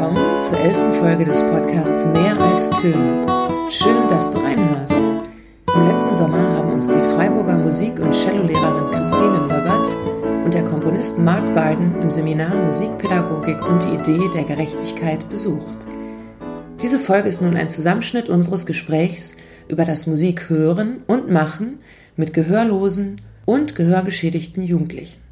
willkommen zur elften Folge des Podcasts Mehr als Töne. Schön, dass du reinhörst. Im letzten Sommer haben uns die Freiburger Musik- und Cellolehrerin Christine Löbert und der Komponist Mark Biden im Seminar Musikpädagogik und die Idee der Gerechtigkeit besucht. Diese Folge ist nun ein Zusammenschnitt unseres Gesprächs über das Musik hören und machen mit gehörlosen und gehörgeschädigten Jugendlichen.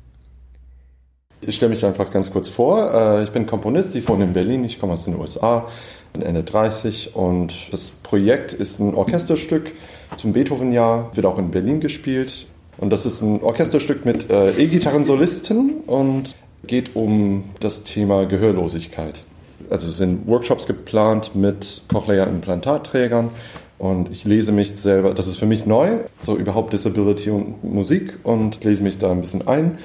Ich stelle mich einfach ganz kurz vor. Äh, ich bin Komponist, ich wohne in Berlin, ich komme aus den USA, bin Ende 30 und das Projekt ist ein Orchesterstück zum Beethoven-Jahr, wird auch in Berlin gespielt. Und das ist ein Orchesterstück mit äh, E-Gitarren-Solisten und geht um das Thema Gehörlosigkeit. Also sind Workshops geplant mit Cochlea-Implantatträgern und ich lese mich selber, das ist für mich neu, so überhaupt Disability und Musik und lese mich da ein bisschen ein.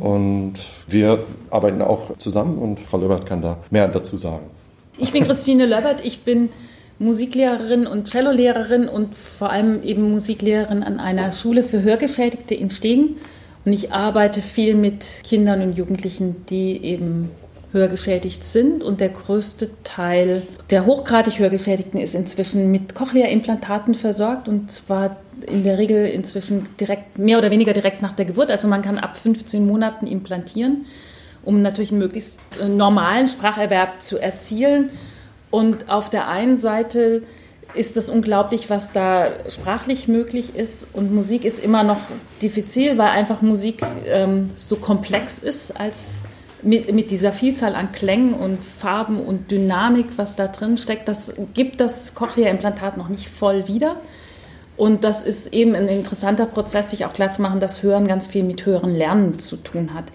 Und wir arbeiten auch zusammen und Frau Löbert kann da mehr dazu sagen. Ich bin Christine Löbert, ich bin Musiklehrerin und Cellolehrerin und vor allem eben Musiklehrerin an einer Schule für Hörgeschädigte in Stegen. Und ich arbeite viel mit Kindern und Jugendlichen, die eben hörgeschädigt sind und der größte Teil der hochgradig Hörgeschädigten ist inzwischen mit Cochlea-Implantaten versorgt und zwar in der Regel inzwischen direkt, mehr oder weniger direkt nach der Geburt. Also man kann ab 15 Monaten implantieren, um natürlich einen möglichst äh, normalen Spracherwerb zu erzielen. Und auf der einen Seite ist es unglaublich, was da sprachlich möglich ist. Und Musik ist immer noch diffizil, weil einfach Musik ähm, so komplex ist als mit, mit dieser Vielzahl an Klängen und Farben und Dynamik, was da drin steckt, das gibt das Cochlea-Implantat noch nicht voll wieder. Und das ist eben ein interessanter Prozess, sich auch klarzumachen, dass Hören ganz viel mit Hören Lernen zu tun hat.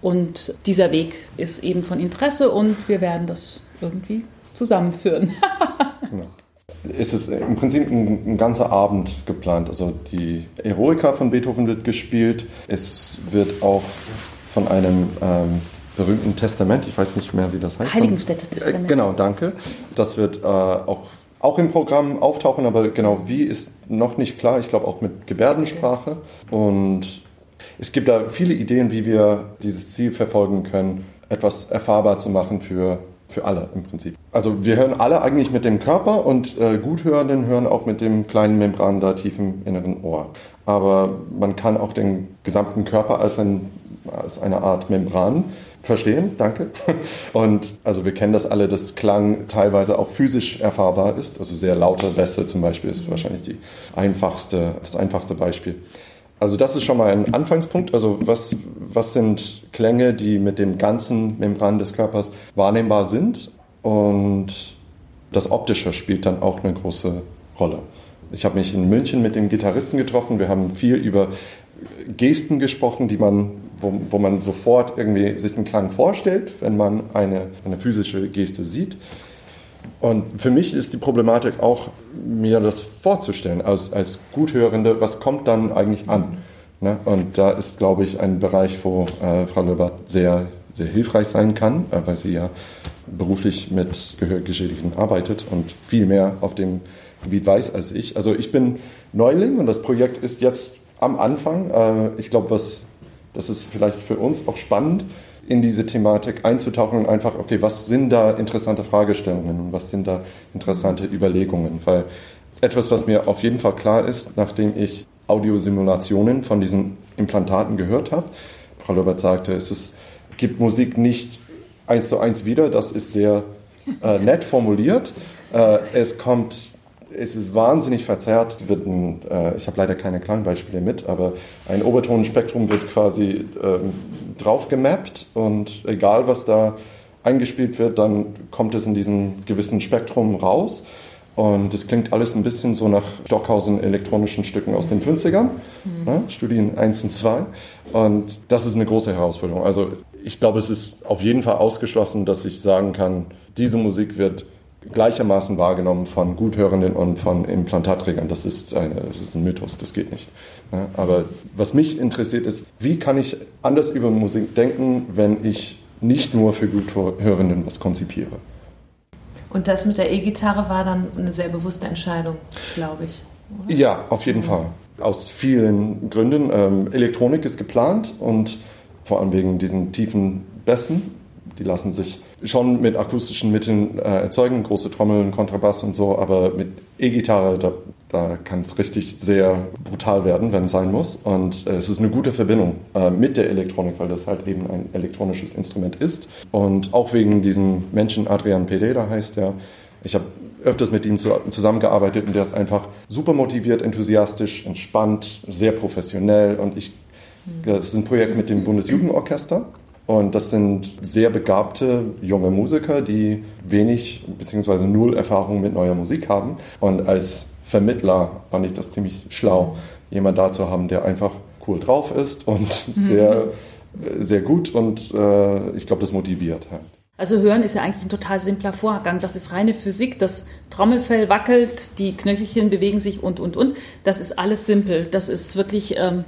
Und dieser Weg ist eben von Interesse und wir werden das irgendwie zusammenführen. genau. Es ist im Prinzip ein, ein, ganzer Abend geplant. Also die Eroica von Beethoven wird gespielt. Es wird auch von einem ähm, berühmten Testament, ich weiß nicht mehr, wie das heißt. Heiligenstädte-Testament. Äh, genau, danke. Das wird äh, auch, auch im Programm auftauchen, aber genau wie ist noch nicht klar. Ich glaube auch mit Gebärdensprache. Und es gibt da viele Ideen, wie wir dieses Ziel verfolgen können, etwas erfahrbar zu machen für, für alle im Prinzip. Also wir hören alle eigentlich mit dem Körper und äh, Guthörenden hören auch mit dem kleinen Membran da tief im inneren Ohr. Aber man kann auch den gesamten Körper als, ein, als eine Art Membran verstehen, danke. Und also wir kennen das alle, dass Klang teilweise auch physisch erfahrbar ist. Also sehr laute Bässe zum Beispiel ist wahrscheinlich die einfachste, das einfachste Beispiel. Also das ist schon mal ein Anfangspunkt. Also was, was sind Klänge, die mit dem ganzen Membran des Körpers wahrnehmbar sind? Und das Optische spielt dann auch eine große Rolle. Ich habe mich in München mit dem Gitarristen getroffen. Wir haben viel über Gesten gesprochen, die man wo, wo man sofort irgendwie sich einen Klang vorstellt, wenn man eine, eine physische Geste sieht. Und für mich ist die Problematik auch, mir das vorzustellen, als, als Guthörende, was kommt dann eigentlich an? Ne? Und da ist, glaube ich, ein Bereich, wo äh, Frau Löbert sehr, sehr hilfreich sein kann, äh, weil sie ja beruflich mit Gehörgeschädigten arbeitet und viel mehr auf dem Gebiet weiß als ich. Also ich bin Neuling und das Projekt ist jetzt am Anfang. Äh, ich glaube, was das ist vielleicht für uns auch spannend, in diese Thematik einzutauchen und einfach, okay, was sind da interessante Fragestellungen und was sind da interessante Überlegungen? Weil etwas, was mir auf jeden Fall klar ist, nachdem ich Audiosimulationen von diesen Implantaten gehört habe, Frau Löbert sagte, es ist, gibt Musik nicht eins zu eins wieder, das ist sehr äh, nett formuliert. Äh, es kommt es ist wahnsinnig verzerrt. Wird ein, äh, ich habe leider keine Klangbeispiele mit, aber ein Obertonenspektrum wird quasi ähm, drauf gemappt und egal was da eingespielt wird, dann kommt es in diesem gewissen Spektrum raus. Und es klingt alles ein bisschen so nach Stockhausen elektronischen Stücken aus den 50ern, mhm. ne, Studien 1 und 2. Und das ist eine große Herausforderung. Also ich glaube, es ist auf jeden Fall ausgeschlossen, dass ich sagen kann, diese Musik wird gleichermaßen wahrgenommen von Guthörenden und von Implantatträgern. Das ist, eine, das ist ein Mythos, das geht nicht. Aber was mich interessiert ist, wie kann ich anders über Musik denken, wenn ich nicht nur für Guthörenden was konzipiere? Und das mit der E-Gitarre war dann eine sehr bewusste Entscheidung, glaube ich. Oder? Ja, auf jeden Fall. Aus vielen Gründen. Ähm, Elektronik ist geplant und vor allem wegen diesen tiefen Bässen. Die lassen sich schon mit akustischen Mitteln äh, erzeugen, große Trommeln, Kontrabass und so, aber mit E-Gitarre, da, da kann es richtig sehr brutal werden, wenn es sein muss. Und äh, es ist eine gute Verbindung äh, mit der Elektronik, weil das halt eben ein elektronisches Instrument ist. Und auch wegen diesem Menschen, Adrian Pereira heißt der, ich habe öfters mit ihm zu, zusammengearbeitet und der ist einfach super motiviert, enthusiastisch, entspannt, sehr professionell. Und ich, das ist ein Projekt mit dem Bundesjugendorchester und das sind sehr begabte junge Musiker, die wenig bzw. null Erfahrung mit neuer Musik haben. Und als Vermittler fand ich das ziemlich schlau, jemand da zu haben, der einfach cool drauf ist und sehr, sehr gut und äh, ich glaube, das motiviert halt. Also Hören ist ja eigentlich ein total simpler Vorgang. Das ist reine Physik. Das Trommelfell wackelt, die Knöchelchen bewegen sich und, und, und. Das ist alles simpel. Das ist wirklich ähm,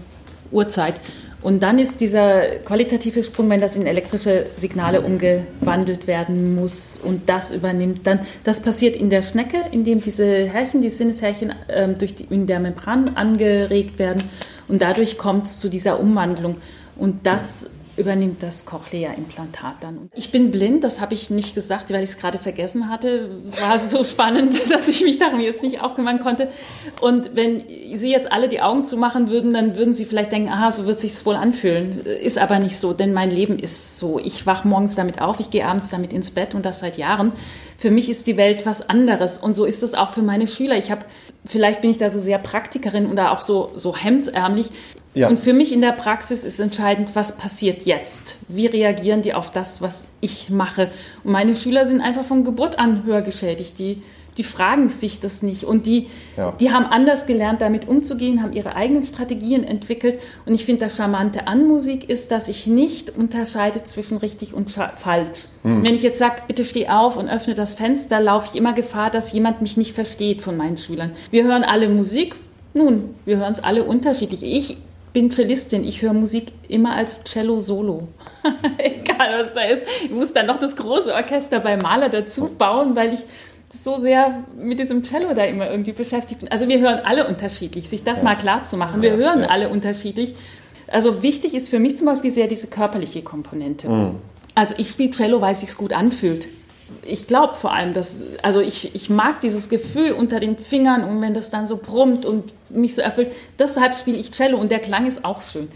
Uhrzeit. Und dann ist dieser qualitative Sprung, wenn das in elektrische Signale umgewandelt werden muss und das übernimmt, dann das passiert in der Schnecke, indem diese Härchen, die Sinneshärchen ähm, durch die, in der Membran angeregt werden und dadurch kommt es zu dieser Umwandlung. Und das übernimmt das Cochlea-Implantat dann. Ich bin blind, das habe ich nicht gesagt, weil ich es gerade vergessen hatte. Es war so spannend, dass ich mich darum jetzt nicht aufkümmern konnte. Und wenn Sie jetzt alle die Augen zumachen würden, dann würden Sie vielleicht denken, aha, so wird sich wohl anfühlen. Ist aber nicht so, denn mein Leben ist so. Ich wache morgens damit auf, ich gehe abends damit ins Bett und das seit Jahren. Für mich ist die Welt was anderes und so ist es auch für meine Schüler. Ich habe vielleicht bin ich da so sehr Praktikerin oder auch so, so hemdsärmlich. Ja. Und für mich in der Praxis ist entscheidend, was passiert jetzt? Wie reagieren die auf das, was ich mache? Und meine Schüler sind einfach von Geburt an hörgeschädigt. Die, die fragen sich das nicht. Und die, ja. die haben anders gelernt, damit umzugehen, haben ihre eigenen Strategien entwickelt. Und ich finde, das Charmante an Musik ist, dass ich nicht unterscheide zwischen richtig und falsch. Mhm. Wenn ich jetzt sage, bitte steh auf und öffne das Fenster, laufe ich immer Gefahr, dass jemand mich nicht versteht von meinen Schülern. Wir hören alle Musik. Nun, wir hören es alle unterschiedlich. Ich bin Cellistin. Ich höre Musik immer als Cello Solo. Egal was da ist. Ich muss dann noch das große Orchester bei Maler dazu bauen, weil ich so sehr mit diesem Cello da immer irgendwie beschäftigt bin. Also wir hören alle unterschiedlich, sich das ja. mal klar zu machen. Wir hören ja. alle unterschiedlich. Also wichtig ist für mich zum Beispiel sehr diese körperliche Komponente. Mhm. Also ich spiele Cello, weil es sich gut anfühlt ich glaube vor allem, dass, also ich, ich mag dieses Gefühl unter den Fingern und wenn das dann so brummt und mich so erfüllt, deshalb spiele ich Cello und der Klang ist auch schön.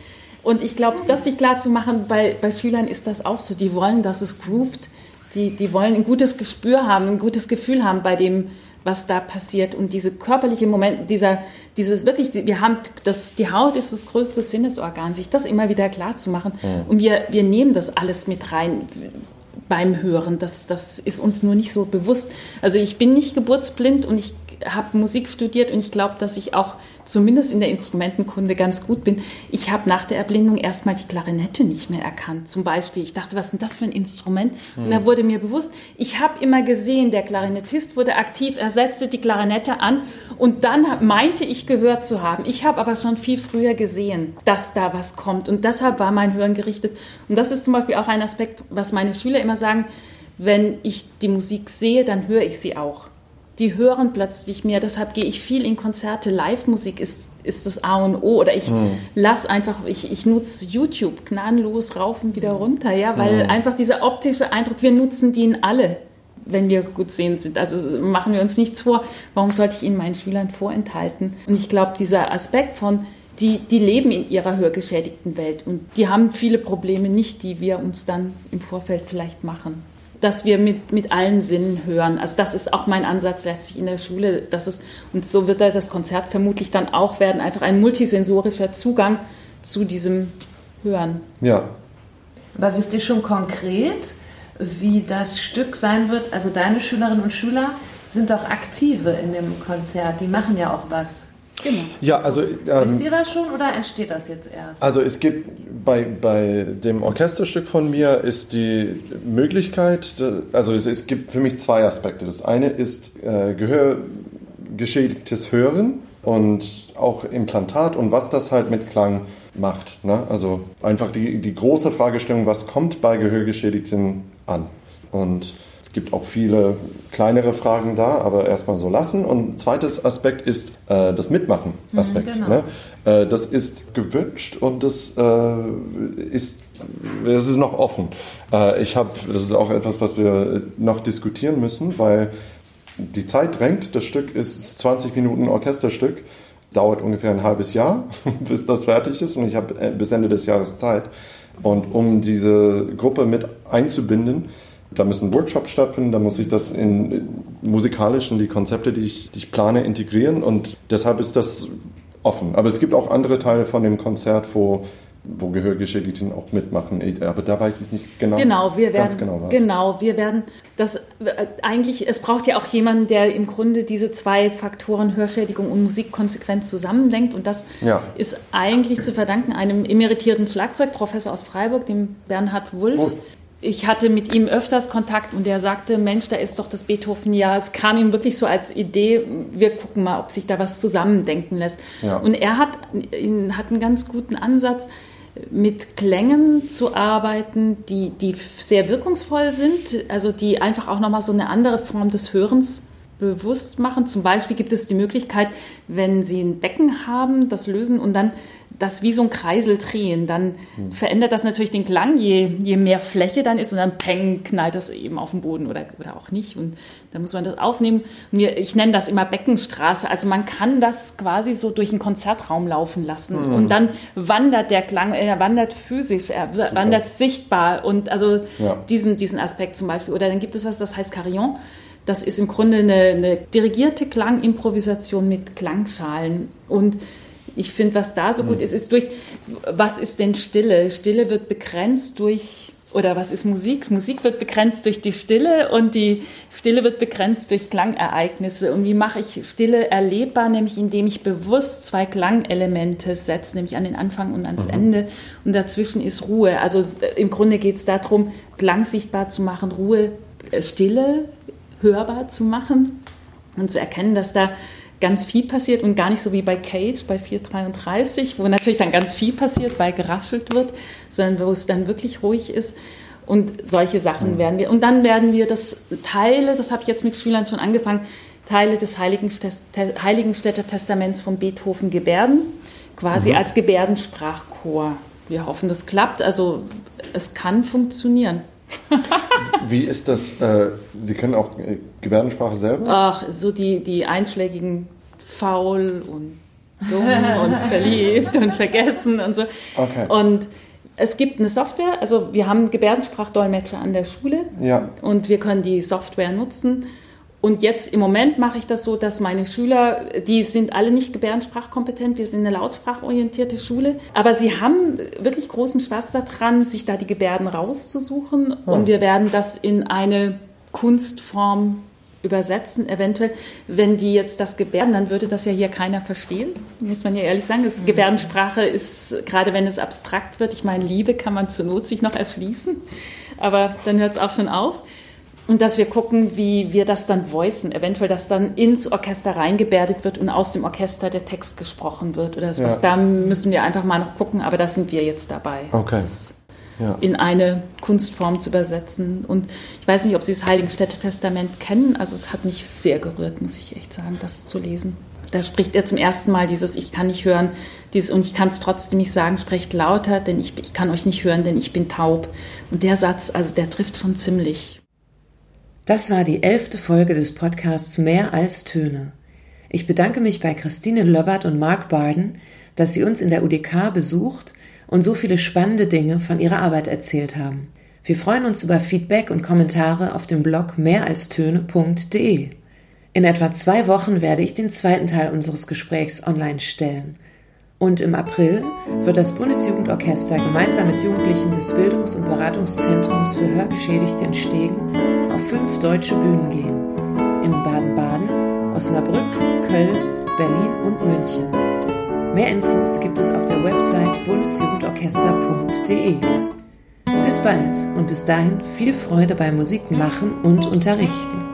Und ich glaube, das sich klar zu machen, bei, bei Schülern ist das auch so. Die wollen, dass es groovt. Die, die wollen ein gutes Gespür haben, ein gutes Gefühl haben bei dem, was da passiert. Und diese körperliche Moment, dieser, dieses wirklich, wir haben, das, die Haut ist das größte Sinnesorgan, sich das immer wieder klar zu machen. Ja. Und wir, wir nehmen das alles mit rein beim Hören. Das, das ist uns nur nicht so bewusst. Also ich bin nicht geburtsblind und ich habe Musik studiert und ich glaube, dass ich auch zumindest in der Instrumentenkunde ganz gut bin. Ich habe nach der Erblindung erstmal die Klarinette nicht mehr erkannt. Zum Beispiel, ich dachte, was ist denn das für ein Instrument? Und da hm. wurde mir bewusst, ich habe immer gesehen, der Klarinettist wurde aktiv, er setzte die Klarinette an und dann meinte ich gehört zu haben. Ich habe aber schon viel früher gesehen, dass da was kommt und deshalb war mein Hören gerichtet. Und das ist zum Beispiel auch ein Aspekt, was meine Schüler immer sagen, wenn ich die Musik sehe, dann höre ich sie auch die hören plötzlich mehr. Deshalb gehe ich viel in Konzerte. Live-Musik ist, ist das A und O. Oder ich mhm. lass einfach, ich, ich nutze YouTube gnadenlos rauf und wieder runter, ja, weil mhm. einfach dieser optische Eindruck, wir nutzen den alle, wenn wir gut sehen sind. Also machen wir uns nichts vor. Warum sollte ich ihn meinen Schülern vorenthalten? Und ich glaube, dieser Aspekt von, die, die leben in ihrer hörgeschädigten Welt und die haben viele Probleme nicht, die wir uns dann im Vorfeld vielleicht machen dass wir mit, mit allen Sinnen hören. Also das ist auch mein Ansatz letztlich in der Schule. Dass es, und so wird das Konzert vermutlich dann auch werden, einfach ein multisensorischer Zugang zu diesem Hören. Ja. Aber wisst ihr schon konkret, wie das Stück sein wird? Also deine Schülerinnen und Schüler sind doch aktive in dem Konzert, die machen ja auch was. Genau. Ja, also. Ähm, Wisst ihr das schon oder entsteht das jetzt erst? Also es gibt bei, bei dem Orchesterstück von mir ist die Möglichkeit, also es, es gibt für mich zwei Aspekte. Das eine ist äh, gehörgeschädigtes Hören und auch Implantat und was das halt mit Klang macht. Ne? Also einfach die, die große Fragestellung, was kommt bei Gehörgeschädigten an? Und gibt auch viele kleinere Fragen da, aber erstmal so lassen. Und zweites Aspekt ist äh, das Mitmachen-Aspekt. Mhm, genau. ne? äh, das ist gewünscht und das äh, ist, das ist noch offen. Äh, ich habe, das ist auch etwas, was wir noch diskutieren müssen, weil die Zeit drängt. Das Stück ist 20 Minuten Orchesterstück dauert ungefähr ein halbes Jahr, bis das fertig ist und ich habe äh, bis Ende des Jahres Zeit. Und um diese Gruppe mit einzubinden, da müssen Workshops stattfinden, da muss ich das in musikalisch in die Konzepte, die ich, die ich plane, integrieren und deshalb ist das offen. Aber es gibt auch andere Teile von dem Konzert, wo wo Gehörgeschädigten auch mitmachen. Aber da weiß ich nicht genau. Genau, wir werden, genau, was. genau, wir werden das äh, eigentlich, es braucht ja auch jemanden, der im Grunde diese zwei Faktoren Hörschädigung und Musik konsequent zusammendenkt. Und das ja. ist eigentlich zu verdanken einem emeritierten Schlagzeugprofessor aus Freiburg, dem Bernhard Wulff. Oh. Ich hatte mit ihm öfters Kontakt und er sagte, Mensch, da ist doch das Beethoven-Jahr. Es kam ihm wirklich so als Idee, wir gucken mal, ob sich da was zusammendenken lässt. Ja. Und er hat, hat einen ganz guten Ansatz mit Klängen zu arbeiten, die, die sehr wirkungsvoll sind, also die einfach auch nochmal so eine andere Form des Hörens bewusst machen. Zum Beispiel gibt es die Möglichkeit, wenn Sie ein Becken haben, das lösen und dann das wie so ein Kreisel drehen, dann hm. verändert das natürlich den Klang, je, je mehr Fläche dann ist und dann peng, knallt das eben auf den Boden oder, oder auch nicht. Und dann muss man das aufnehmen. Mir, ich nenne das immer Beckenstraße. Also man kann das quasi so durch einen Konzertraum laufen lassen mhm. und dann wandert der Klang, er wandert physisch, er wandert okay. sichtbar und also ja. diesen, diesen Aspekt zum Beispiel. Oder dann gibt es was, das heißt Carillon. Das ist im Grunde eine, eine dirigierte Klangimprovisation mit Klangschalen und ich finde, was da so gut ist, ist durch, was ist denn Stille? Stille wird begrenzt durch, oder was ist Musik? Musik wird begrenzt durch die Stille und die Stille wird begrenzt durch Klangereignisse. Und wie mache ich Stille erlebbar? Nämlich indem ich bewusst zwei Klangelemente setze, nämlich an den Anfang und ans mhm. Ende. Und dazwischen ist Ruhe. Also im Grunde geht es darum, Klang sichtbar zu machen, Ruhe, äh, Stille hörbar zu machen und zu erkennen, dass da ganz viel passiert und gar nicht so wie bei Cage bei 433, wo natürlich dann ganz viel passiert, weil geraschelt wird, sondern wo es dann wirklich ruhig ist. Und solche Sachen werden wir. Und dann werden wir das Teile, das habe ich jetzt mit Schülern schon angefangen, Teile des Heiligenstädter Testaments von Beethoven gebärden, quasi mhm. als Gebärdensprachchor. Wir hoffen, das klappt. Also es kann funktionieren. Wie ist das? Äh, Sie können auch äh, Gebärdensprache selber? Ach, so die, die einschlägigen faul und dumm und verliebt und vergessen und so. Okay. Und es gibt eine Software, also wir haben Gebärdensprachdolmetscher an der Schule ja. und wir können die Software nutzen und jetzt im Moment mache ich das so, dass meine Schüler, die sind alle nicht gebärdensprachkompetent, wir sind eine lautsprachorientierte Schule, aber sie haben wirklich großen Spaß daran, sich da die Gebärden rauszusuchen oh. und wir werden das in eine Kunstform übersetzen, eventuell. Wenn die jetzt das Gebärden, dann würde das ja hier keiner verstehen, muss man ja ehrlich sagen. Das Gebärdensprache ist, gerade wenn es abstrakt wird, ich meine, Liebe kann man zur Not sich noch erschließen, aber dann hört es auch schon auf. Und dass wir gucken, wie wir das dann voicen, eventuell, dass dann ins Orchester reingebärdet wird und aus dem Orchester der Text gesprochen wird oder sowas. Ja. Da müssen wir einfach mal noch gucken, aber da sind wir jetzt dabei. Okay. Das ja. in eine Kunstform zu übersetzen. Und ich weiß nicht, ob Sie das Heiligenstädter Testament kennen. Also es hat mich sehr gerührt, muss ich echt sagen, das zu lesen. Da spricht er zum ersten Mal dieses Ich kann nicht hören, dieses und ich kann es trotzdem nicht sagen, sprecht lauter, denn ich, ich kann euch nicht hören, denn ich bin taub. Und der Satz, also der trifft schon ziemlich. Das war die elfte Folge des Podcasts Mehr als Töne. Ich bedanke mich bei Christine Löbbert und Mark Barden, dass sie uns in der UDK besucht und so viele spannende Dinge von ihrer Arbeit erzählt haben. Wir freuen uns über Feedback und Kommentare auf dem Blog mehralstöne.de. In etwa zwei Wochen werde ich den zweiten Teil unseres Gesprächs online stellen. Und im April wird das Bundesjugendorchester gemeinsam mit Jugendlichen des Bildungs- und Beratungszentrums für Hörgeschädigte in Stegen auf fünf deutsche Bühnen gehen. In Baden-Baden, Osnabrück, Köln, Berlin und München. Mehr Infos gibt es auf der Website bundesjugendorchester.de. Bis bald und bis dahin viel Freude beim Musikmachen und Unterrichten.